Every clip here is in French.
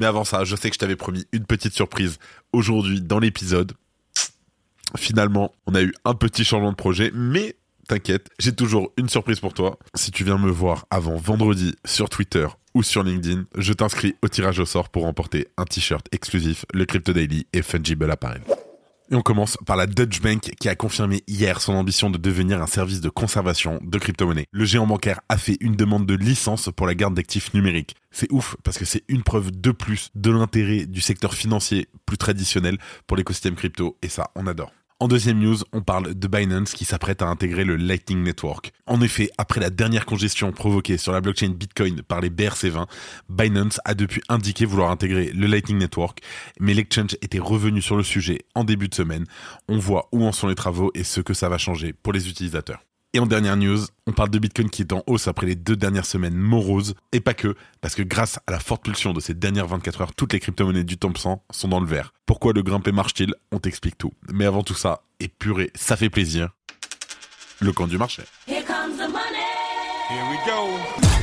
Mais avant ça, je sais que je t'avais promis une petite surprise aujourd'hui dans l'épisode. Finalement, on a eu un petit changement de projet, mais t'inquiète, j'ai toujours une surprise pour toi. Si tu viens me voir avant vendredi sur Twitter ou sur LinkedIn, je t'inscris au tirage au sort pour remporter un t-shirt exclusif, le Crypto Daily et Fungible Apparel. Et on commence par la Dutch Bank qui a confirmé hier son ambition de devenir un service de conservation de crypto-monnaies. Le géant bancaire a fait une demande de licence pour la garde d'actifs numériques. C'est ouf parce que c'est une preuve de plus de l'intérêt du secteur financier plus traditionnel pour l'écosystème crypto et ça, on adore. En deuxième news, on parle de Binance qui s'apprête à intégrer le Lightning Network. En effet, après la dernière congestion provoquée sur la blockchain Bitcoin par les BRC20, Binance a depuis indiqué vouloir intégrer le Lightning Network, mais l'exchange était revenu sur le sujet en début de semaine. On voit où en sont les travaux et ce que ça va changer pour les utilisateurs. Et en dernière news, on parle de Bitcoin qui est en hausse après les deux dernières semaines moroses, et pas que, parce que grâce à la forte pulsion de ces dernières 24 heures, toutes les crypto-monnaies du top 100 sont dans le vert. Pourquoi le grimper marche-t-il? On t'explique tout. Mais avant tout ça, et purée, ça fait plaisir, le camp du marché. Here comes the money. Here we go.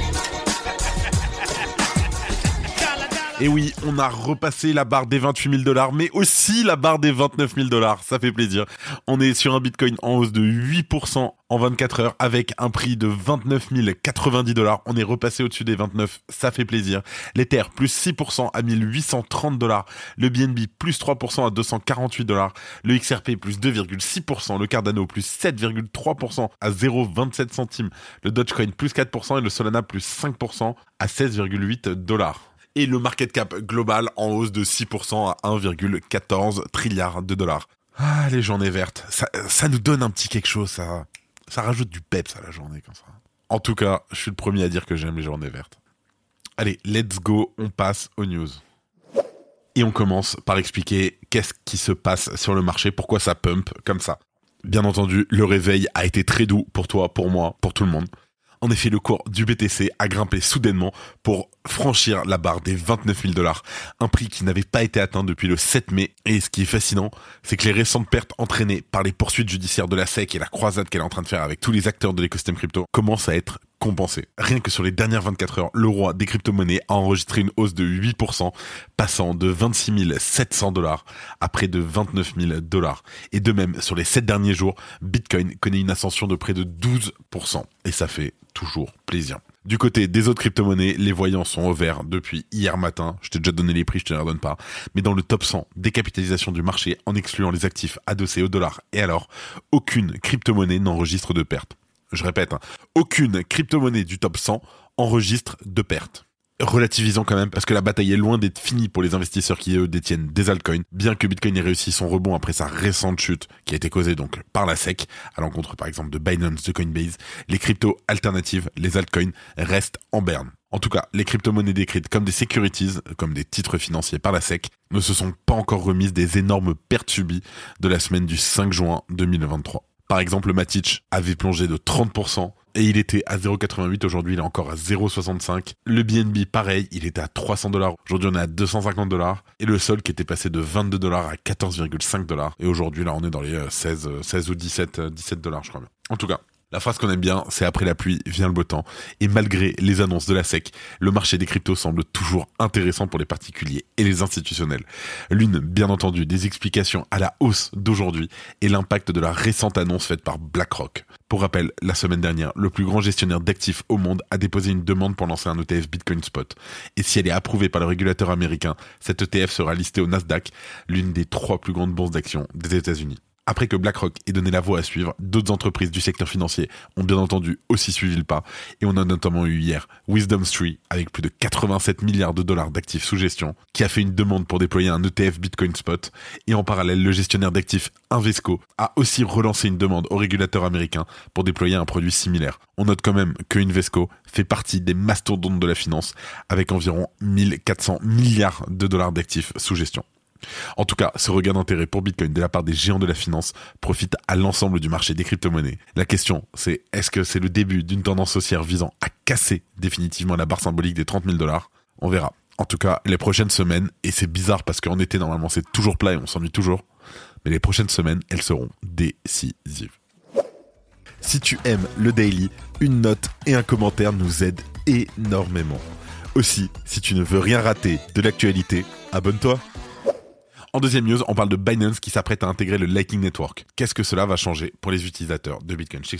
Et oui, on a repassé la barre des 28 000 dollars, mais aussi la barre des 29 000 dollars. Ça fait plaisir. On est sur un Bitcoin en hausse de 8% en 24 heures avec un prix de 29 090 dollars. On est repassé au-dessus des 29. Ça fait plaisir. L'Ether plus 6% à 1830 dollars. Le BNB plus 3% à 248 dollars. Le XRP plus 2,6%. Le Cardano plus 7,3% à 0,27 centimes. Le Dogecoin plus 4% et le Solana plus 5% à 16,8 dollars et le market cap global en hausse de 6% à 1,14 trilliard de dollars. Ah, les journées vertes, ça, nous donne un petit quelque chose, ça, ça rajoute du peps à la journée comme ça. En tout cas, je suis le premier à dire que j'aime les journées vertes. Allez, let's go, on passe aux news. Et on commence par expliquer qu'est-ce qui se passe sur le marché, pourquoi ça pump comme ça. Bien entendu, le réveil a été très doux pour toi, pour moi, pour tout le monde. En effet, le cours du BTC a grimpé soudainement pour franchir la barre des 29 000 dollars, un prix qui n'avait pas été atteint depuis le 7 mai. Et ce qui est fascinant, c'est que les récentes pertes entraînées par les poursuites judiciaires de la SEC et la croisade qu'elle est en train de faire avec tous les acteurs de l'écosystème crypto commencent à être compensées. Rien que sur les dernières 24 heures, le roi des crypto-monnaies a enregistré une hausse de 8%, passant de 26 700 dollars à près de 29 000 dollars. Et de même, sur les 7 derniers jours, Bitcoin connaît une ascension de près de 12%. Et ça fait toujours plaisir. Du côté des autres crypto-monnaies, les voyants sont au vert depuis hier matin. Je t'ai déjà donné les prix, je te les redonne pas. Mais dans le top 100 décapitalisation du marché, en excluant les actifs adossés au dollar et alors, aucune crypto-monnaie n'enregistre de perte. Je répète, hein, aucune crypto-monnaie du top 100 enregistre de perte relativisant quand même, parce que la bataille est loin d'être finie pour les investisseurs qui eux détiennent des altcoins, bien que Bitcoin ait réussi son rebond après sa récente chute, qui a été causée donc par la SEC, à l'encontre par exemple de Binance, de Coinbase, les cryptos alternatives, les altcoins, restent en berne. En tout cas, les crypto-monnaies décrites comme des securities, comme des titres financiers par la SEC, ne se sont pas encore remises des énormes pertes subies de la semaine du 5 juin 2023. Par exemple, le Matic avait plongé de 30%, et il était à 0,88 aujourd'hui il est encore à 0,65 le BNB pareil il était à 300 dollars. Aujourd'hui on est à 250 dollars. Et le sol qui était passé de 22 dollars à 14,5 dollars. Et aujourd'hui là on est dans les 16 16 ou 17 17 dollars je crois bien. En tout cas la phrase qu'on aime bien, c'est après la pluie vient le beau temps. Et malgré les annonces de la SEC, le marché des cryptos semble toujours intéressant pour les particuliers et les institutionnels. L'une, bien entendu, des explications à la hausse d'aujourd'hui est l'impact de la récente annonce faite par BlackRock. Pour rappel, la semaine dernière, le plus grand gestionnaire d'actifs au monde a déposé une demande pour lancer un ETF Bitcoin Spot. Et si elle est approuvée par le régulateur américain, cet ETF sera listé au Nasdaq, l'une des trois plus grandes bourses d'actions des États-Unis. Après que BlackRock ait donné la voie à suivre, d'autres entreprises du secteur financier ont bien entendu aussi suivi le pas, et on a notamment eu hier Wisdom Street, avec plus de 87 milliards de dollars d'actifs sous gestion, qui a fait une demande pour déployer un ETF Bitcoin Spot, et en parallèle, le gestionnaire d'actifs Invesco a aussi relancé une demande au régulateur américain pour déployer un produit similaire. On note quand même que Invesco fait partie des mastodontes de la finance, avec environ 1400 milliards de dollars d'actifs sous gestion. En tout cas, ce regain d'intérêt pour Bitcoin de la part des géants de la finance profite à l'ensemble du marché des crypto-monnaies. La question, c'est est-ce que c'est le début d'une tendance haussière visant à casser définitivement la barre symbolique des 30 000 dollars? On verra. En tout cas, les prochaines semaines, et c'est bizarre parce qu'en été, normalement, c'est toujours plat et on s'ennuie toujours, mais les prochaines semaines, elles seront décisives. Si tu aimes le daily, une note et un commentaire nous aident énormément. Aussi, si tu ne veux rien rater de l'actualité, abonne-toi. En deuxième news, on parle de Binance qui s'apprête à intégrer le Lightning Network. Qu'est-ce que cela va changer pour les utilisateurs de Bitcoin? Je.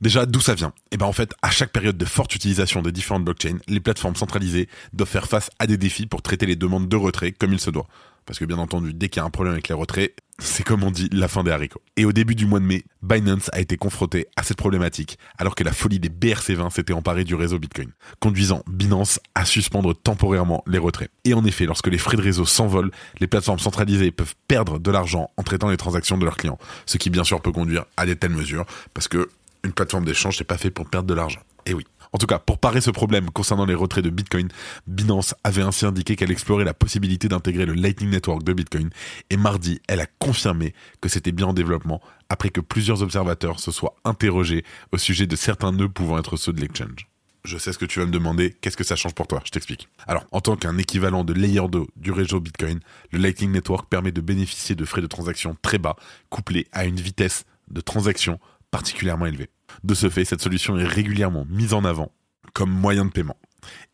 Déjà, d'où ça vient? Eh ben en fait, à chaque période de forte utilisation des différentes blockchains, les plateformes centralisées doivent faire face à des défis pour traiter les demandes de retrait comme il se doit. Parce que bien entendu, dès qu'il y a un problème avec les retraits, c'est comme on dit la fin des haricots. Et au début du mois de mai, Binance a été confronté à cette problématique alors que la folie des BRC20 s'était emparée du réseau Bitcoin, conduisant Binance à suspendre temporairement les retraits. Et en effet, lorsque les frais de réseau s'envolent, les plateformes centralisées peuvent perdre de l'argent en traitant les transactions de leurs clients, ce qui bien sûr peut conduire à des telles mesures parce que une plateforme d'échange n'est pas fait pour perdre de l'argent. Et oui. En tout cas, pour parer ce problème concernant les retraits de Bitcoin, Binance avait ainsi indiqué qu'elle explorait la possibilité d'intégrer le Lightning Network de Bitcoin et mardi, elle a confirmé que c'était bien en développement après que plusieurs observateurs se soient interrogés au sujet de certains nœuds pouvant être ceux de l'exchange. Je sais ce que tu vas me demander, qu'est-ce que ça change pour toi? Je t'explique. Alors, en tant qu'un équivalent de layer 2 du réseau Bitcoin, le Lightning Network permet de bénéficier de frais de transaction très bas, couplés à une vitesse de transaction particulièrement élevé. De ce fait, cette solution est régulièrement mise en avant comme moyen de paiement.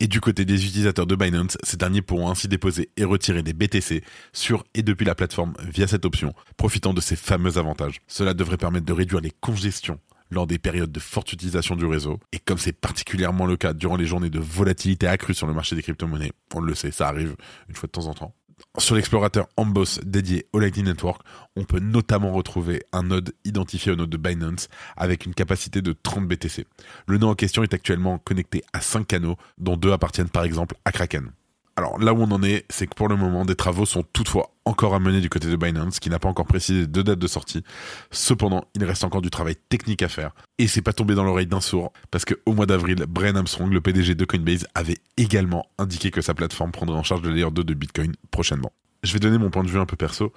Et du côté des utilisateurs de Binance, ces derniers pourront ainsi déposer et retirer des BTC sur et depuis la plateforme via cette option, profitant de ces fameux avantages. Cela devrait permettre de réduire les congestions lors des périodes de forte utilisation du réseau. Et comme c'est particulièrement le cas durant les journées de volatilité accrue sur le marché des crypto-monnaies, on le sait, ça arrive une fois de temps en temps, sur l'explorateur Amboss dédié au Lightning Network, on peut notamment retrouver un node identifié au node de Binance avec une capacité de 30 BTC. Le node en question est actuellement connecté à 5 canaux, dont deux appartiennent par exemple à Kraken. Alors là où on en est, c'est que pour le moment, des travaux sont toutefois encore à mener du côté de Binance, qui n'a pas encore précisé de date de sortie. Cependant, il reste encore du travail technique à faire. Et c'est pas tombé dans l'oreille d'un sourd, parce qu'au mois d'avril, Brian Armstrong, le PDG de Coinbase, avait également indiqué que sa plateforme prendrait en charge le layer 2 de Bitcoin prochainement. Je vais donner mon point de vue un peu perso.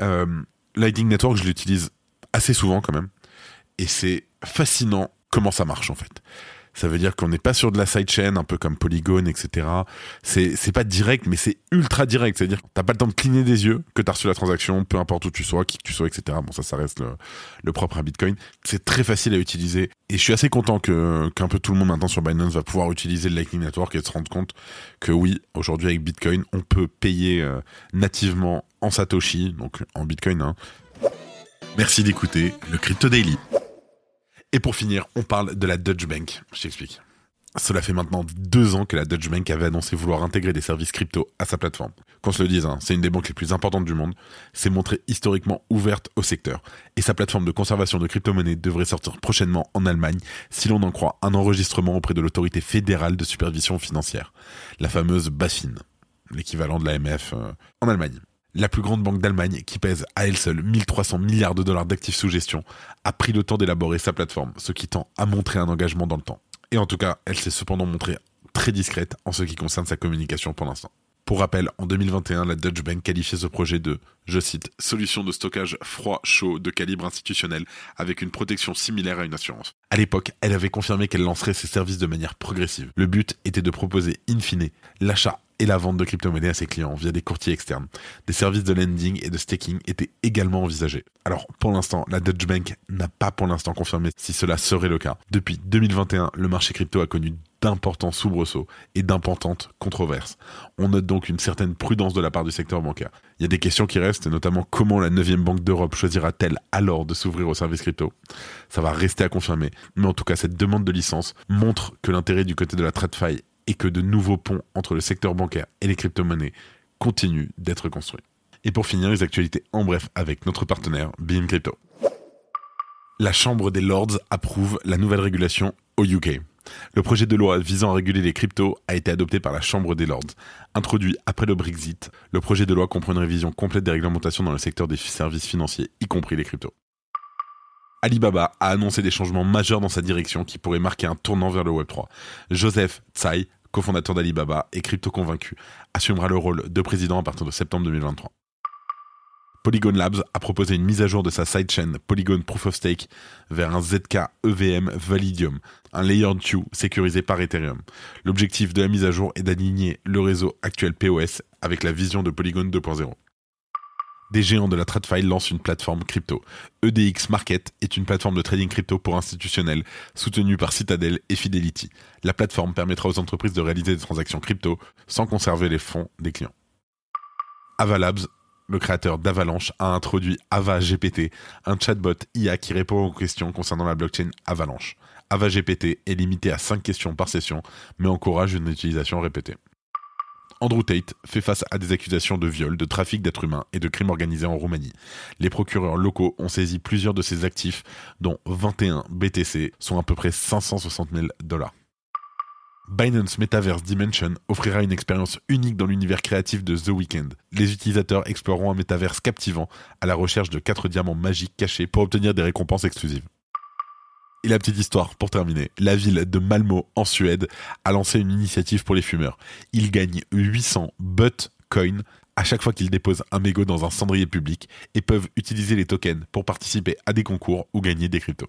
Euh, Lightning Network, je l'utilise assez souvent quand même. Et c'est fascinant comment ça marche en fait. Ça veut dire qu'on n'est pas sur de la sidechain, un peu comme Polygon, etc. C'est, pas direct, mais c'est ultra direct. C'est-à-dire que t'as pas le temps de cligner des yeux, que t'as reçu la transaction, peu importe où tu sois, qui que tu sois, etc. Bon, ça, ça reste le, le propre à Bitcoin. C'est très facile à utiliser. Et je suis assez content que, qu'un peu tout le monde maintenant sur Binance va pouvoir utiliser le Lightning Network et se rendre compte que oui, aujourd'hui avec Bitcoin, on peut payer euh, nativement en Satoshi, donc en Bitcoin. Hein. Merci d'écouter le Crypto Daily. Et pour finir, on parle de la Deutsche Bank. Je t'explique. Cela fait maintenant deux ans que la Deutsche Bank avait annoncé vouloir intégrer des services crypto à sa plateforme. Qu'on se le dise, hein, c'est une des banques les plus importantes du monde, s'est montrée historiquement ouverte au secteur, et sa plateforme de conservation de crypto-monnaies devrait sortir prochainement en Allemagne, si l'on en croit un enregistrement auprès de l'autorité fédérale de supervision financière, la fameuse BaFin, l'équivalent de l'AMF euh, en Allemagne la plus grande banque d'Allemagne, qui pèse à elle seule 1300 milliards de dollars d'actifs sous gestion, a pris le temps d'élaborer sa plateforme, ce qui tend à montrer un engagement dans le temps. Et en tout cas, elle s'est cependant montrée très discrète en ce qui concerne sa communication pour l'instant. Pour rappel, en 2021, la Deutsche Bank qualifiait ce projet de, je cite, solution de stockage froid-chaud de calibre institutionnel avec une protection similaire à une assurance. À l'époque, elle avait confirmé qu'elle lancerait ses services de manière progressive. Le but était de proposer, in fine, l'achat et la vente de crypto-monnaies à ses clients via des courtiers externes. Des services de lending et de staking étaient également envisagés. Alors, pour l'instant, la Deutsche Bank n'a pas pour l'instant confirmé si cela serait le cas. Depuis 2021, le marché crypto a connu d'importants soubresauts et d'importantes controverses. On note donc une certaine prudence de la part du secteur bancaire. Il y a des questions qui restent, notamment comment la 9 banque d'Europe choisira-t-elle alors de s'ouvrir aux services crypto? Ça va rester à confirmer, mais en tout cas cette demande de licence montre que l'intérêt du côté de la TradFi et que de nouveaux ponts entre le secteur bancaire et les crypto-monnaies continuent d'être construits. Et pour finir, les actualités en bref avec notre partenaire, Beam Crypto. La Chambre des Lords approuve la nouvelle régulation au UK. Le projet de loi visant à réguler les cryptos a été adopté par la Chambre des Lords. Introduit après le Brexit, le projet de loi comprend une révision complète des réglementations dans le secteur des services financiers, y compris les cryptos. Alibaba a annoncé des changements majeurs dans sa direction qui pourraient marquer un tournant vers le Web3. Joseph Tsai, cofondateur d'Alibaba et crypto convaincu, assumera le rôle de président à partir de septembre 2023. Polygon Labs a proposé une mise à jour de sa sidechain Polygon Proof of Stake vers un ZK EVM Validium, un layer 2 sécurisé par Ethereum. L'objectif de la mise à jour est d'aligner le réseau actuel POS avec la vision de Polygon 2.0. Des géants de la TradFi lancent une plateforme crypto. EDX Market est une plateforme de trading crypto pour institutionnels soutenue par Citadel et Fidelity. La plateforme permettra aux entreprises de réaliser des transactions crypto sans conserver les fonds des clients. Avalabs le créateur d'Avalanche, a introduit Ava GPT, un chatbot IA qui répond aux questions concernant la blockchain Avalanche. Ava GPT est limité à 5 questions par session, mais encourage une utilisation répétée. Andrew Tate fait face à des accusations de viol, de trafic d'êtres humains et de crimes organisés en Roumanie. Les procureurs locaux ont saisi plusieurs de ses actifs, dont 21 BTC, soit à peu près 560 000 dollars. Binance Metaverse Dimension offrira une expérience unique dans l'univers créatif de The Weeknd. Les utilisateurs exploreront un métaverse captivant à la recherche de 4 diamants magiques cachés pour obtenir des récompenses exclusives. Et la petite histoire, pour terminer, la ville de Malmo, en Suède, a lancé une initiative pour les fumeurs. Ils gagnent 800 butt coins à chaque fois qu'ils déposent un mégot dans un cendrier public et peuvent utiliser les tokens pour participer à des concours ou gagner des cryptos.